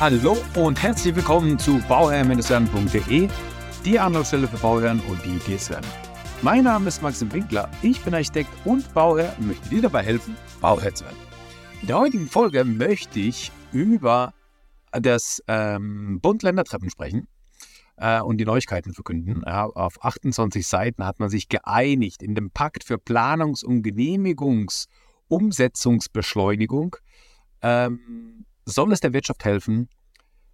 Hallo und herzlich willkommen zu bauherr-werden.de, die Anlaufstelle für Bauherren und die, die werden. Mein Name ist Maxim Winkler, ich bin Architekt und Bauherr und möchte dir dabei helfen, Bauherr zu werden. In der heutigen Folge möchte ich über das ähm, Bund-Länder-Treffen sprechen äh, und die Neuigkeiten verkünden. Ja, auf 28 Seiten hat man sich geeinigt in dem Pakt für Planungs- und Genehmigungsumsetzungsbeschleunigung. Ähm, soll es der Wirtschaft helfen,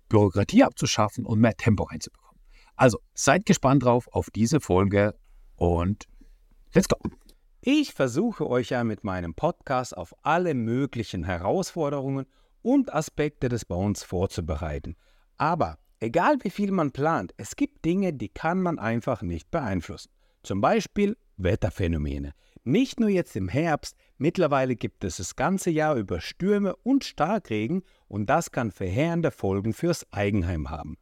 Bürokratie abzuschaffen und mehr Tempo reinzubekommen. Also seid gespannt drauf auf diese Folge und let's go. Ich versuche euch ja mit meinem Podcast auf alle möglichen Herausforderungen und Aspekte des Bauens vorzubereiten. Aber egal wie viel man plant, es gibt Dinge, die kann man einfach nicht beeinflussen. Zum Beispiel Wetterphänomene. Nicht nur jetzt im Herbst, mittlerweile gibt es das ganze Jahr über Stürme und Starkregen und das kann verheerende Folgen fürs Eigenheim haben.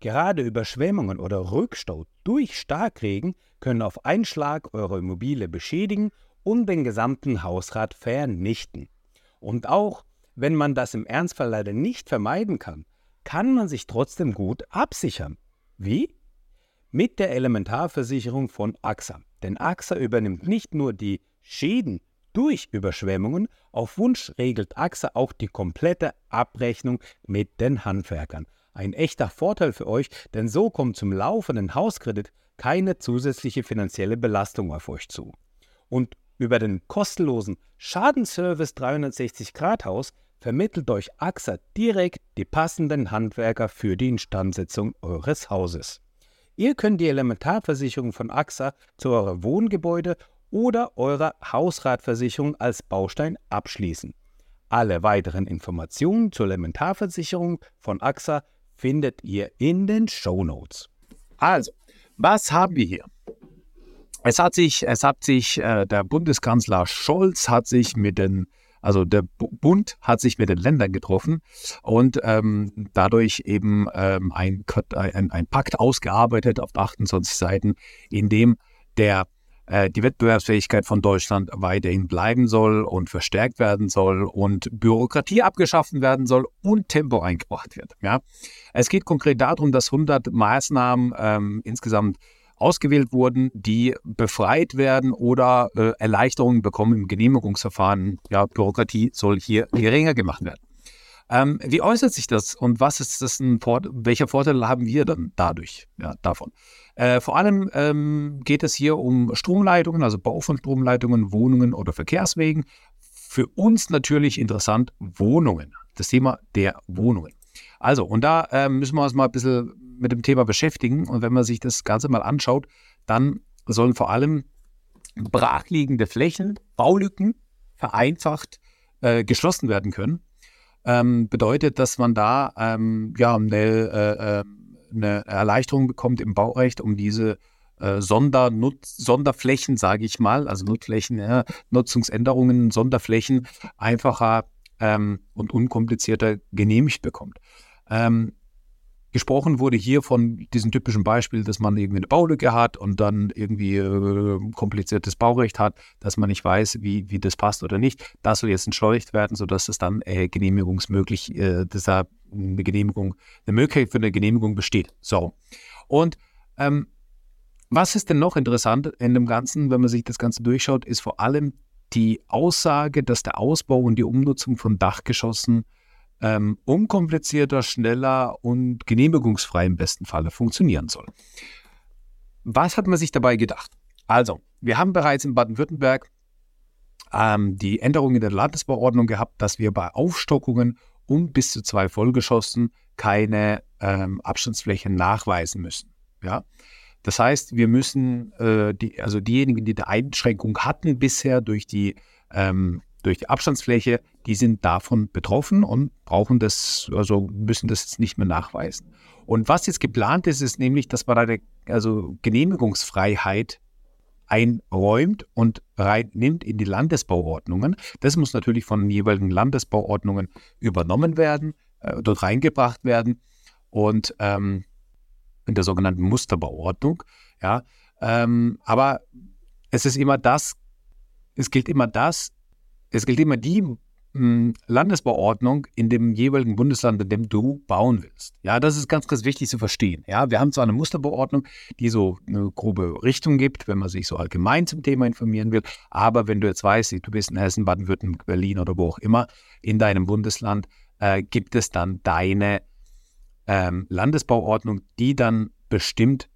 Gerade Überschwemmungen oder Rückstau durch Starkregen können auf einen Schlag eure Immobilie beschädigen und den gesamten Hausrat vernichten. Und auch wenn man das im Ernstfall leider nicht vermeiden kann, kann man sich trotzdem gut absichern. Wie? Mit der Elementarversicherung von AXA. Denn AXA übernimmt nicht nur die Schäden durch Überschwemmungen, auf Wunsch regelt AXA auch die komplette Abrechnung mit den Handwerkern. Ein echter Vorteil für euch, denn so kommt zum laufenden Hauskredit keine zusätzliche finanzielle Belastung auf euch zu. Und über den kostenlosen Schadenservice 360 Grad Haus vermittelt euch AXA direkt die passenden Handwerker für die Instandsetzung eures Hauses. Ihr könnt die Elementarversicherung von AXA zu eurem Wohngebäude oder eurer Hausratversicherung als Baustein abschließen. Alle weiteren Informationen zur Elementarversicherung von AXA findet ihr in den Show Notes. Also, was haben wir hier? Es hat sich, es hat sich äh, der Bundeskanzler Scholz hat sich mit den also der Bund hat sich mit den Ländern getroffen und ähm, dadurch eben ähm, ein, ein, ein, Pakt ausgearbeitet auf 28 Seiten, in dem der äh, die Wettbewerbsfähigkeit von Deutschland weiterhin bleiben soll und verstärkt werden soll und Bürokratie abgeschaffen werden soll und Tempo eingebracht wird. Ja? Es geht konkret darum, dass 100 Maßnahmen ähm, insgesamt ausgewählt wurden, die befreit werden oder äh, Erleichterungen bekommen im Genehmigungsverfahren. Ja, Bürokratie soll hier geringer gemacht werden. Ähm, wie äußert sich das und was ist das ein Vor welcher Vorteil haben wir dann dadurch, ja, davon? Äh, vor allem ähm, geht es hier um Stromleitungen, also Bau von Stromleitungen, Wohnungen oder Verkehrswegen. Für uns natürlich interessant Wohnungen, das Thema der Wohnungen. Also, und da äh, müssen wir uns mal ein bisschen mit dem Thema beschäftigen. Und wenn man sich das Ganze mal anschaut, dann sollen vor allem brachliegende Flächen, Baulücken vereinfacht äh, geschlossen werden können. Ähm, bedeutet, dass man da ähm, ja, eine, äh, äh eine, Erleichterung bekommt im Baurecht, um diese äh, Sondernutz Sonderflächen, sage ich mal, also Nutzflächen, ja, Nutzungsänderungen, Sonderflächen einfacher ähm, und unkomplizierter genehmigt bekommt. Ähm, Gesprochen wurde hier von diesem typischen Beispiel, dass man irgendwie eine Baulücke hat und dann irgendwie äh, kompliziertes Baurecht hat, dass man nicht weiß, wie, wie das passt oder nicht. Das soll jetzt entschleunigt werden, sodass es dann äh, genehmigungsmöglich, äh, dass da eine Genehmigung, eine Möglichkeit für eine Genehmigung besteht. So. Und ähm, was ist denn noch interessant in dem Ganzen, wenn man sich das Ganze durchschaut, ist vor allem die Aussage, dass der Ausbau und die Umnutzung von Dachgeschossen ähm, unkomplizierter, schneller und genehmigungsfrei im besten Falle funktionieren soll. Was hat man sich dabei gedacht? Also, wir haben bereits in Baden-Württemberg ähm, die Änderung in der Landesbauordnung gehabt, dass wir bei Aufstockungen um bis zu zwei Vollgeschossen keine ähm, Abstandsfläche nachweisen müssen. Ja? Das heißt, wir müssen, äh, die, also diejenigen, die die Einschränkung hatten bisher durch die ähm, durch die Abstandsfläche, die sind davon betroffen und brauchen das, also müssen das jetzt nicht mehr nachweisen. Und was jetzt geplant ist, ist nämlich, dass man eine also Genehmigungsfreiheit einräumt und reinnimmt in die Landesbauordnungen. Das muss natürlich von den jeweiligen Landesbauordnungen übernommen werden, äh, dort reingebracht werden und ähm, in der sogenannten Musterbauordnung. Ja, ähm, aber es ist immer das, es gilt immer das, es gilt immer die Landesbauordnung in dem jeweiligen Bundesland, in dem du bauen willst. Ja, das ist ganz, ganz wichtig zu verstehen. Ja, wir haben zwar eine Musterbauordnung, die so eine grobe Richtung gibt, wenn man sich so allgemein zum Thema informieren will, aber wenn du jetzt weißt, du bist in Hessen, Baden-Württemberg, Berlin oder wo auch immer, in deinem Bundesland, äh, gibt es dann deine ähm, Landesbauordnung, die dann bestimmt,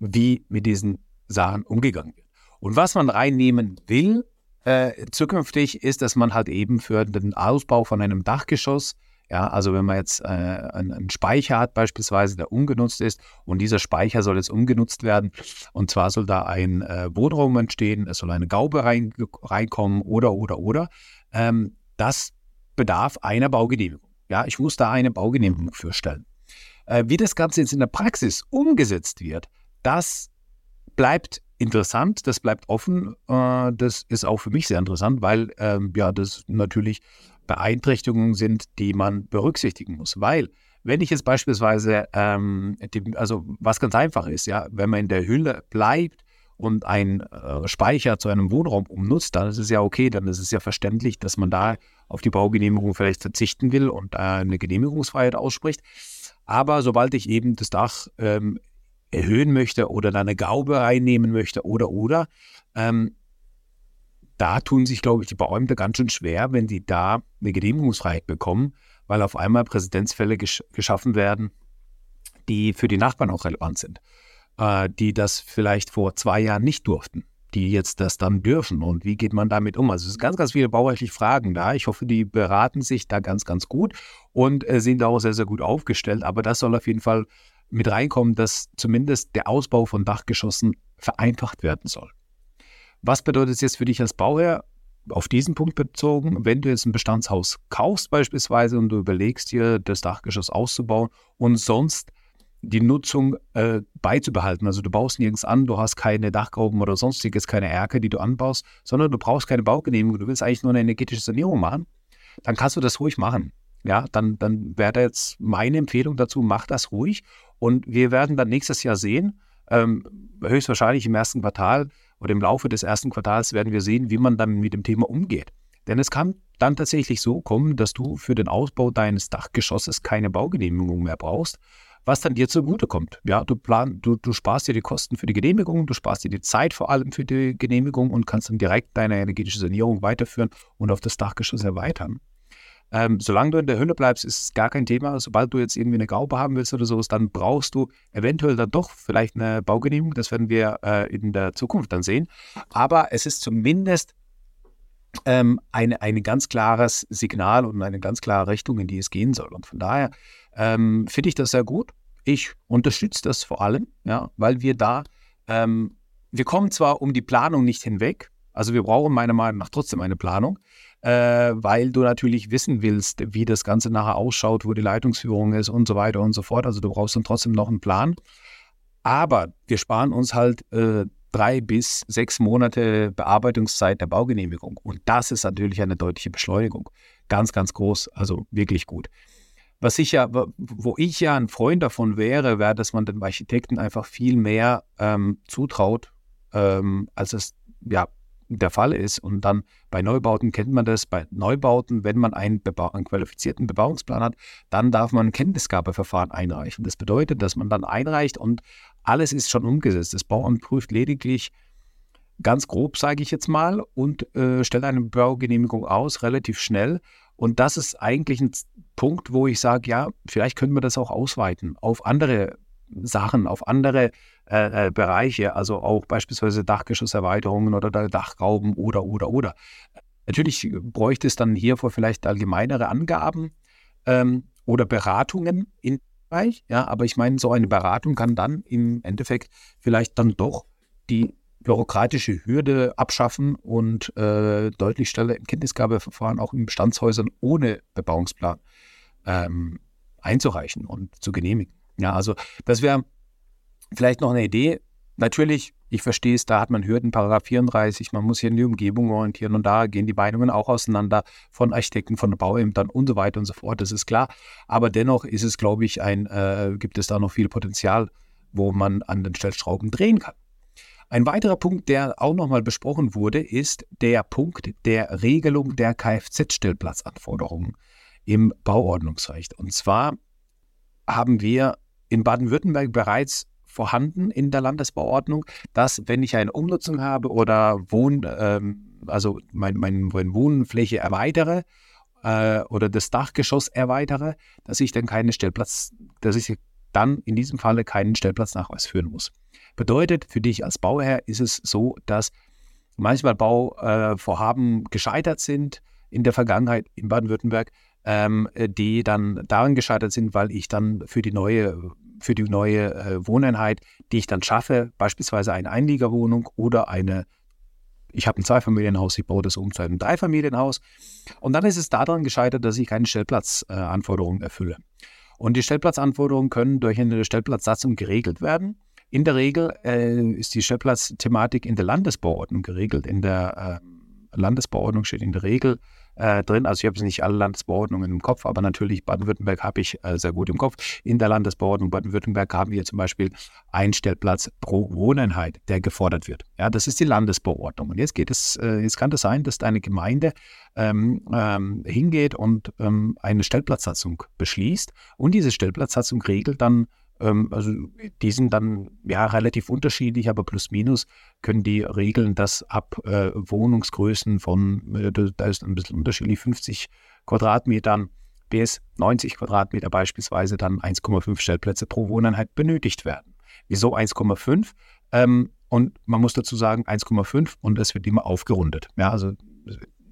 wie mit diesen Sachen umgegangen wird. Und was man reinnehmen will, äh, zukünftig ist, dass man halt eben für den Ausbau von einem Dachgeschoss, ja, also wenn man jetzt äh, einen, Speicher hat beispielsweise, der ungenutzt ist und dieser Speicher soll jetzt umgenutzt werden und zwar soll da ein äh, Wohnraum entstehen, es soll eine Gaube rein, reinkommen oder, oder, oder, ähm, das bedarf einer Baugenehmigung. Ja, ich muss da eine Baugenehmigung für stellen. Äh, wie das Ganze jetzt in der Praxis umgesetzt wird, das bleibt interessant, das bleibt offen. Äh, das ist auch für mich sehr interessant, weil ähm, ja, das natürlich Beeinträchtigungen sind, die man berücksichtigen muss. Weil, wenn ich jetzt beispielsweise, ähm, die, also was ganz einfach ist, ja, wenn man in der Hülle bleibt und ein äh, Speicher zu einem Wohnraum umnutzt, dann ist es ja okay, dann ist es ja verständlich, dass man da auf die Baugenehmigung vielleicht verzichten will und äh, eine Genehmigungsfreiheit ausspricht. Aber sobald ich eben das Dach ähm, erhöhen möchte oder da eine Gaube reinnehmen möchte oder oder. Ähm, da tun sich, glaube ich, die Beäumter ganz schön schwer, wenn die da eine Genehmigungsfreiheit bekommen, weil auf einmal Präzedenzfälle gesch geschaffen werden, die für die Nachbarn auch relevant sind, äh, die das vielleicht vor zwei Jahren nicht durften, die jetzt das dann dürfen. Und wie geht man damit um? Also es sind ganz, ganz viele baurechtliche Fragen da. Ich hoffe, die beraten sich da ganz, ganz gut und äh, sind da auch sehr, sehr gut aufgestellt. Aber das soll auf jeden Fall mit reinkommen, dass zumindest der Ausbau von Dachgeschossen vereinfacht werden soll. Was bedeutet es jetzt für dich als Bauherr? Auf diesen Punkt bezogen, wenn du jetzt ein Bestandshaus kaufst beispielsweise und du überlegst dir, das Dachgeschoss auszubauen und sonst die Nutzung äh, beizubehalten. Also du baust nirgends an, du hast keine Dachgrauben oder sonstiges, keine Erke, die du anbaust, sondern du brauchst keine Baugenehmigung, du willst eigentlich nur eine energetische Sanierung machen, dann kannst du das ruhig machen. Ja, dann, dann wäre jetzt meine Empfehlung dazu, mach das ruhig und wir werden dann nächstes Jahr sehen, ähm, höchstwahrscheinlich im ersten Quartal oder im Laufe des ersten Quartals werden wir sehen, wie man dann mit dem Thema umgeht. Denn es kann dann tatsächlich so kommen, dass du für den Ausbau deines Dachgeschosses keine Baugenehmigung mehr brauchst, was dann dir zugutekommt. Ja, du, plan, du, du sparst dir die Kosten für die Genehmigung, du sparst dir die Zeit vor allem für die Genehmigung und kannst dann direkt deine energetische Sanierung weiterführen und auf das Dachgeschoss erweitern. Ähm, solange du in der Hülle bleibst, ist es gar kein Thema. Sobald du jetzt irgendwie eine Gaube haben willst oder sowas, dann brauchst du eventuell dann doch vielleicht eine Baugenehmigung. Das werden wir äh, in der Zukunft dann sehen. Aber es ist zumindest ähm, eine, ein ganz klares Signal und eine ganz klare Richtung, in die es gehen soll. Und von daher ähm, finde ich das sehr gut. Ich unterstütze das vor allem, ja, weil wir da, ähm, wir kommen zwar um die Planung nicht hinweg, also wir brauchen meiner Meinung nach trotzdem eine Planung, äh, weil du natürlich wissen willst, wie das Ganze nachher ausschaut, wo die Leitungsführung ist und so weiter und so fort. Also du brauchst dann trotzdem noch einen Plan. Aber wir sparen uns halt äh, drei bis sechs Monate Bearbeitungszeit der Baugenehmigung. Und das ist natürlich eine deutliche Beschleunigung. Ganz, ganz groß, also wirklich gut. Was ich ja, wo ich ja ein Freund davon wäre, wäre, dass man den Architekten einfach viel mehr ähm, zutraut, ähm, als es ja der Fall ist. Und dann bei Neubauten kennt man das. Bei Neubauten, wenn man einen, einen, qualifizierten Bebauungsplan hat, dann darf man ein Kenntnisgabeverfahren einreichen. Das bedeutet, dass man dann einreicht und alles ist schon umgesetzt. Das Bauamt prüft lediglich ganz grob, sage ich jetzt mal, und äh, stellt eine Baugenehmigung aus, relativ schnell. Und das ist eigentlich ein Punkt, wo ich sage, ja, vielleicht können wir das auch ausweiten auf andere Sachen, auf andere äh, äh, Bereiche, also auch beispielsweise Dachgeschosserweiterungen oder Dachrauben oder, oder, oder. Natürlich bräuchte es dann hiervor vielleicht allgemeinere Angaben ähm, oder Beratungen in Bereich, ja, aber ich meine, so eine Beratung kann dann im Endeffekt vielleicht dann doch die bürokratische Hürde abschaffen und äh, deutlich schneller im Kenntnisgabeverfahren auch in Bestandshäusern ohne Bebauungsplan ähm, einzureichen und zu genehmigen. Ja, also das wäre vielleicht noch eine Idee. Natürlich, ich verstehe es, da hat man Hürden, Paragraph 34, man muss hier in die Umgebung orientieren und da gehen die Meinungen auch auseinander von Architekten, von Bauämtern und so weiter und so fort, das ist klar. Aber dennoch ist es, glaube ich, ein, äh, gibt es da noch viel Potenzial, wo man an den Stellschrauben drehen kann. Ein weiterer Punkt, der auch nochmal besprochen wurde, ist der Punkt der Regelung der Kfz-Stellplatzanforderungen im Bauordnungsrecht. Und zwar haben wir in Baden-Württemberg bereits vorhanden in der Landesbauordnung, dass wenn ich eine Umnutzung habe oder Wohn, ähm, also meine mein, mein Wohnfläche erweitere äh, oder das Dachgeschoss erweitere, dass ich dann keinen Stellplatz, dass ich dann in diesem Falle keinen Stellplatznachweis führen muss. Bedeutet, für dich als Bauherr ist es so, dass manchmal Bauvorhaben gescheitert sind in der Vergangenheit in Baden-Württemberg, ähm, die dann daran gescheitert sind, weil ich dann für die neue für die neue äh, Wohneinheit, die ich dann schaffe, beispielsweise eine Einliegerwohnung oder eine, ich habe ein Zweifamilienhaus, ich baue das um zu einem Dreifamilienhaus. Und dann ist es daran gescheitert, dass ich keine Stellplatzanforderungen äh, erfülle. Und die Stellplatzanforderungen können durch eine Stellplatzsatzung geregelt werden. In der Regel äh, ist die Stellplatzthematik in der Landesbauordnung geregelt. In der äh, Landesbauordnung steht in der Regel äh, drin. Also ich habe jetzt nicht alle Landesbauordnungen im Kopf, aber natürlich Baden-Württemberg habe ich äh, sehr gut im Kopf. In der Landesbauordnung Baden-Württemberg haben wir zum Beispiel einen Stellplatz pro Wohneinheit, der gefordert wird. Ja, das ist die Landesbauordnung. Und jetzt geht es, äh, jetzt kann das sein, dass deine Gemeinde ähm, ähm, hingeht und ähm, eine Stellplatzsatzung beschließt und diese Stellplatzsatzung regelt dann also die sind dann ja relativ unterschiedlich, aber plus minus können die regeln, dass ab äh, Wohnungsgrößen von, äh, da ist ein bisschen unterschiedlich, 50 Quadratmetern bis 90 Quadratmeter beispielsweise dann 1,5 Stellplätze pro Wohneinheit benötigt werden. Wieso 1,5? Ähm, und man muss dazu sagen 1,5 und es wird immer aufgerundet. Ja, also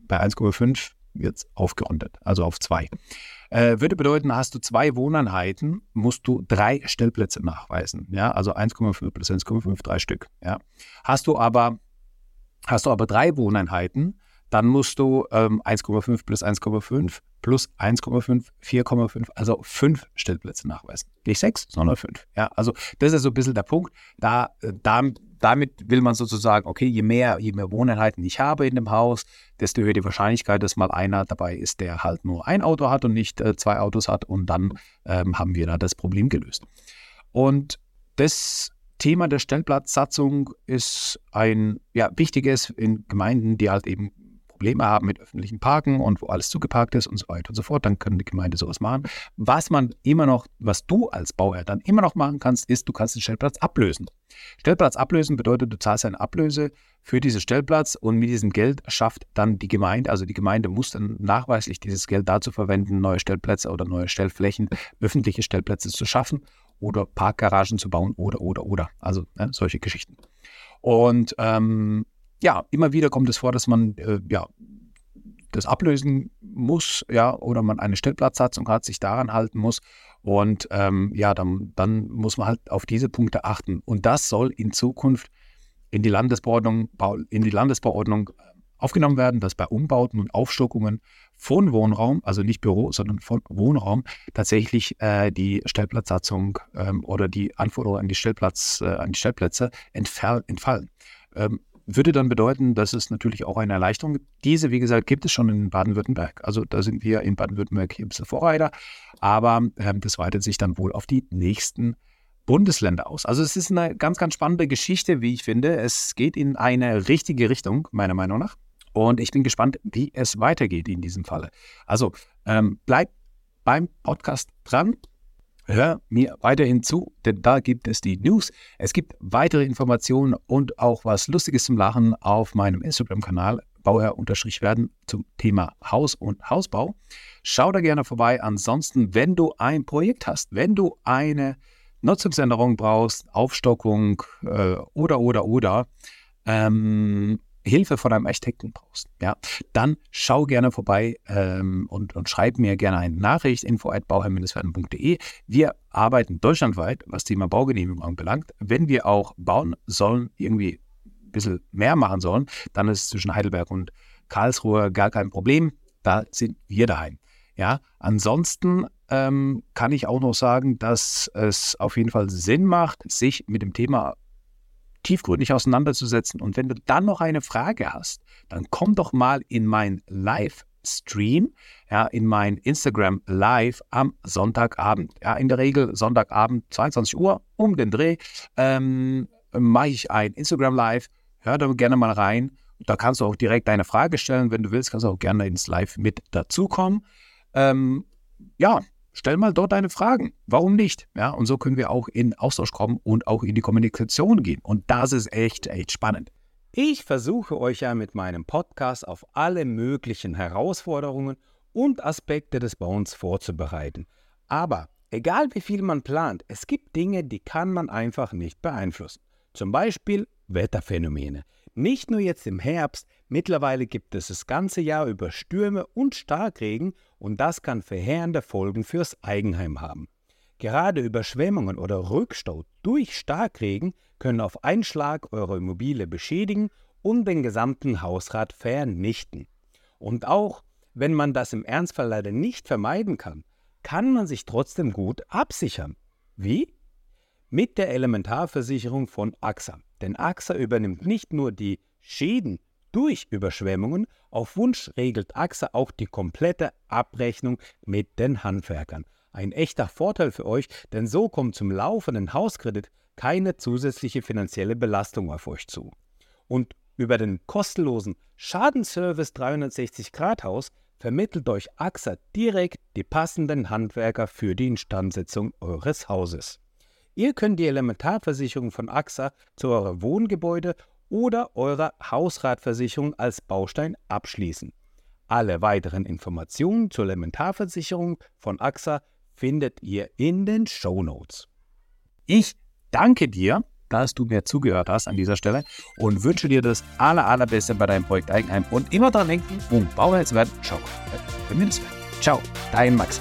bei 1,5 wird es aufgerundet, also auf 2. Äh, würde bedeuten, hast du zwei Wohneinheiten, musst du drei Stellplätze nachweisen. Ja, also 1,5 plus 1,5, drei Stück. Ja. Hast du aber, hast du aber drei Wohneinheiten, dann musst du ähm, 1,5 plus 1,5 plus 1,5, 4,5, also fünf Stellplätze nachweisen. Nicht sechs, sondern fünf. Ja, also das ist so ein bisschen der Punkt. Da, äh, da damit will man sozusagen, okay, je mehr, je mehr Wohneinheiten ich habe in dem Haus, desto höher die Wahrscheinlichkeit, dass mal einer dabei ist, der halt nur ein Auto hat und nicht äh, zwei Autos hat. Und dann ähm, haben wir da das Problem gelöst. Und das Thema der Stellplatzsatzung ist ein ja, wichtiges in Gemeinden, die halt eben Probleme haben mit öffentlichen Parken und wo alles zugeparkt ist und so weiter und so fort, dann können die Gemeinde sowas machen. Was man immer noch, was du als Bauherr dann immer noch machen kannst, ist, du kannst den Stellplatz ablösen. Stellplatz ablösen bedeutet, du zahlst eine Ablöse für diesen Stellplatz und mit diesem Geld schafft dann die Gemeinde, also die Gemeinde muss dann nachweislich dieses Geld dazu verwenden, neue Stellplätze oder neue Stellflächen, öffentliche Stellplätze zu schaffen oder Parkgaragen zu bauen oder, oder, oder. Also ne, solche Geschichten. Und ähm, ja, immer wieder kommt es vor, dass man äh, ja, das ablösen muss, ja, oder man eine Stellplatzsatzung hat, sich daran halten muss. Und ähm, ja, dann, dann muss man halt auf diese Punkte achten. Und das soll in Zukunft in die Landesbauordnung, in die Landesbauordnung aufgenommen werden, dass bei Umbauten und Aufstockungen von Wohnraum, also nicht Büro, sondern von Wohnraum, tatsächlich äh, die Stellplatzsatzung ähm, oder die Anforderungen an die, Stellplatz, äh, an die Stellplätze entfallen. Ähm, würde dann bedeuten, dass es natürlich auch eine Erleichterung gibt. Diese, wie gesagt, gibt es schon in Baden-Württemberg. Also da sind wir in Baden-Württemberg hier ein bisschen Vorreiter, aber ähm, das weitet sich dann wohl auf die nächsten Bundesländer aus. Also es ist eine ganz, ganz spannende Geschichte, wie ich finde. Es geht in eine richtige Richtung, meiner Meinung nach. Und ich bin gespannt, wie es weitergeht in diesem Falle. Also ähm, bleibt beim Podcast dran hör mir weiterhin zu, denn da gibt es die News. Es gibt weitere Informationen und auch was Lustiges zum Lachen auf meinem Instagram-Kanal Bauherr-werden zum Thema Haus und Hausbau. Schau da gerne vorbei. Ansonsten, wenn du ein Projekt hast, wenn du eine Nutzungsänderung brauchst, Aufstockung äh, oder, oder, oder, ähm, Hilfe von einem Architekten brauchst, ja, dann schau gerne vorbei ähm, und, und schreib mir gerne eine Nachricht, info at. Wir arbeiten deutschlandweit, was Thema Baugenehmigung anbelangt. Wenn wir auch bauen sollen, irgendwie ein bisschen mehr machen sollen, dann ist zwischen Heidelberg und Karlsruhe gar kein Problem. Da sind wir daheim. Ja, ansonsten ähm, kann ich auch noch sagen, dass es auf jeden Fall Sinn macht, sich mit dem Thema tiefgründig auseinanderzusetzen. Und wenn du dann noch eine Frage hast, dann komm doch mal in mein Livestream, ja, in mein Instagram Live am Sonntagabend. Ja, in der Regel Sonntagabend 22 Uhr um den Dreh. Ähm, mache ich ein Instagram Live. Hör da gerne mal rein. Da kannst du auch direkt deine Frage stellen. Wenn du willst, kannst du auch gerne ins Live mit dazukommen. Ähm, ja, stell mal dort deine Fragen. Warum nicht? Ja, und so können wir auch in Austausch kommen und auch in die Kommunikation gehen. Und das ist echt, echt spannend. Ich versuche euch ja mit meinem Podcast auf alle möglichen Herausforderungen und Aspekte des Bauens vorzubereiten. Aber egal wie viel man plant, es gibt Dinge, die kann man einfach nicht beeinflussen. Zum Beispiel Wetterphänomene. Nicht nur jetzt im Herbst, mittlerweile gibt es das ganze Jahr über Stürme und Starkregen und das kann verheerende Folgen fürs Eigenheim haben. Gerade Überschwemmungen oder Rückstau durch Starkregen können auf einen Schlag eure Immobilie beschädigen und den gesamten Hausrat vernichten. Und auch wenn man das im Ernstfall leider nicht vermeiden kann, kann man sich trotzdem gut absichern. Wie? Mit der Elementarversicherung von AXA. Denn AXA übernimmt nicht nur die Schäden durch Überschwemmungen, auf Wunsch regelt AXA auch die komplette Abrechnung mit den Handwerkern. Ein echter Vorteil für euch, denn so kommt zum laufenden Hauskredit keine zusätzliche finanzielle Belastung auf euch zu. Und über den kostenlosen Schadenservice 360 Grad Haus vermittelt euch AXA direkt die passenden Handwerker für die Instandsetzung eures Hauses. Ihr könnt die Elementarversicherung von AXA zu eurem Wohngebäude oder eurer Hausratversicherung als Baustein abschließen. Alle weiteren Informationen zur Elementarversicherung von AXA findet ihr in den Show Notes. Ich danke dir, dass du mir zugehört hast an dieser Stelle und wünsche dir das aller, allerbeste bei deinem Projekt Eigenheim und immer daran denken, um Bauherr zu werden, das Ciao, dein Max.